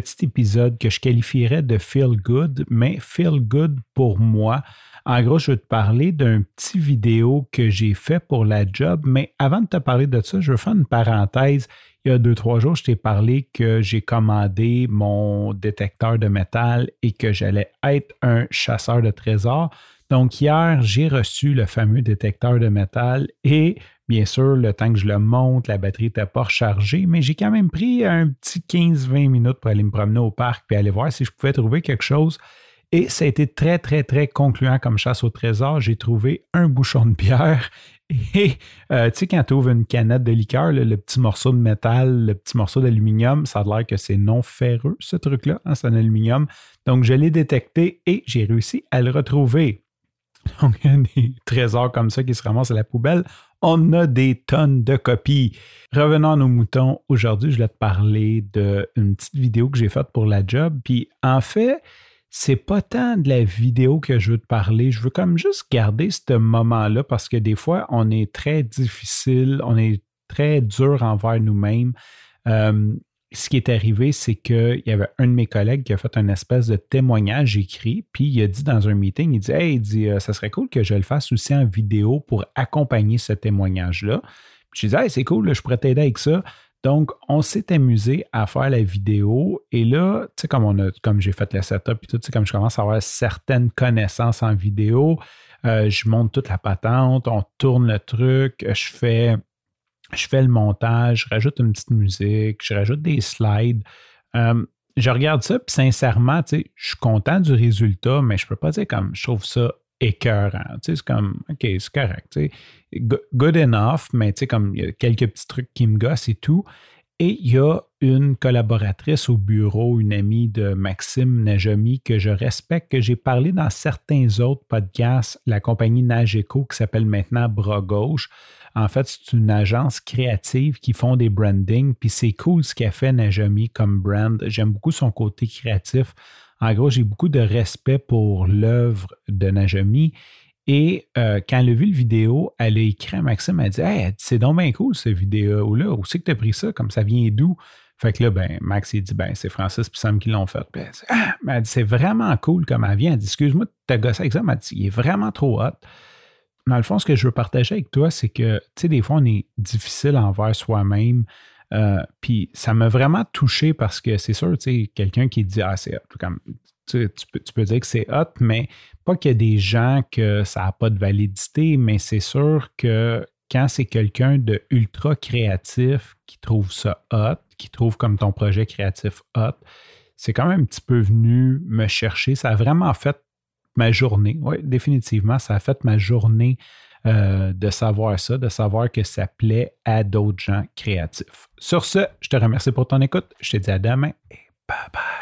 petit épisode que je qualifierais de feel good, mais feel good pour moi. En gros, je vais te parler d'un petit vidéo que j'ai fait pour la job, mais avant de te parler de ça, je veux faire une parenthèse il y a deux, trois jours, je t'ai parlé que j'ai commandé mon détecteur de métal et que j'allais être un chasseur de trésors. Donc, hier, j'ai reçu le fameux détecteur de métal et bien sûr, le temps que je le monte, la batterie n'était pas rechargée, mais j'ai quand même pris un petit 15-20 minutes pour aller me promener au parc et aller voir si je pouvais trouver quelque chose. Et ça a été très, très, très concluant comme chasse au trésor. J'ai trouvé un bouchon de bière et euh, tu sais, quand tu ouvres une canette de liqueur, le petit morceau de métal, le petit morceau d'aluminium, ça a l'air que c'est non ferreux, ce truc-là, hein, c'est un aluminium. Donc, je l'ai détecté et j'ai réussi à le retrouver. Donc, il y a des trésors comme ça qui se ramassent à la poubelle. On a des tonnes de copies. Revenons à nos moutons. Aujourd'hui, je vais te parler d'une petite vidéo que j'ai faite pour la job. Puis, en fait, c'est pas tant de la vidéo que je veux te parler. Je veux comme juste garder ce moment-là parce que des fois, on est très difficile, on est très dur envers nous-mêmes. Euh, ce qui est arrivé, c'est qu'il y avait un de mes collègues qui a fait un espèce de témoignage écrit, puis il a dit dans un meeting, il dit Hey, il dit, euh, ça serait cool que je le fasse aussi en vidéo pour accompagner ce témoignage-là. Je disais, hey, c'est cool, je pourrais t'aider avec ça. Donc, on s'est amusé à faire la vidéo. Et là, tu sais, comme, comme j'ai fait le setup et tout, tu sais, comme je commence à avoir certaines connaissances en vidéo, euh, je monte toute la patente, on tourne le truc, je fais, je fais le montage, je rajoute une petite musique, je rajoute des slides. Euh, je regarde ça, puis sincèrement, tu sais, je suis content du résultat, mais je peux pas dire comme je trouve ça écœurant. Tu sais, c'est comme, OK, c'est correct. Tu sais. Good enough, mais tu sais, comme il y a quelques petits trucs qui me gossent et tout. Et il y a une collaboratrice au bureau, une amie de Maxime Najami que je respecte, que j'ai parlé dans certains autres podcasts, la compagnie Nageco qui s'appelle maintenant Bras Gauche. En fait, c'est une agence créative qui font des branding, puis c'est cool ce qu'a fait Najami comme brand. J'aime beaucoup son côté créatif. En gros, j'ai beaucoup de respect pour l'œuvre de Najami. Et euh, quand elle a vu le vidéo, elle a écrit à Maxime, elle a dit Hey, c'est donc bien cool cette vidéo-là. Où c'est que tu as pris ça? Comme ça vient d'où? Fait que là, ben, Max, il dit, ben, c'est Francis et Sam qui l'ont fait. Puis elle dit, ah, c'est vraiment cool comme elle vient. Elle dit, excuse-moi de te gosser avec ça. Mais elle dit, il est vraiment trop hot. Dans le fond, ce que je veux partager avec toi, c'est que, tu sais, des fois, on est difficile envers soi-même. Euh, puis ça m'a vraiment touché parce que c'est sûr, tu sais, quelqu'un qui dit Ah, c'est hot. Comme, tu, peux, tu, peux, dire que c'est hot, mais pas qu'il y a des gens que ça n'a pas de validité, mais c'est sûr que quand c'est quelqu'un de ultra créatif qui trouve ça hot, qui trouve comme ton projet créatif hot, c'est quand même un petit peu venu me chercher. Ça a vraiment fait ma journée. Oui, définitivement, ça a fait ma journée euh, de savoir ça, de savoir que ça plaît à d'autres gens créatifs. Sur ce, je te remercie pour ton écoute. Je te dis à demain et bye bye.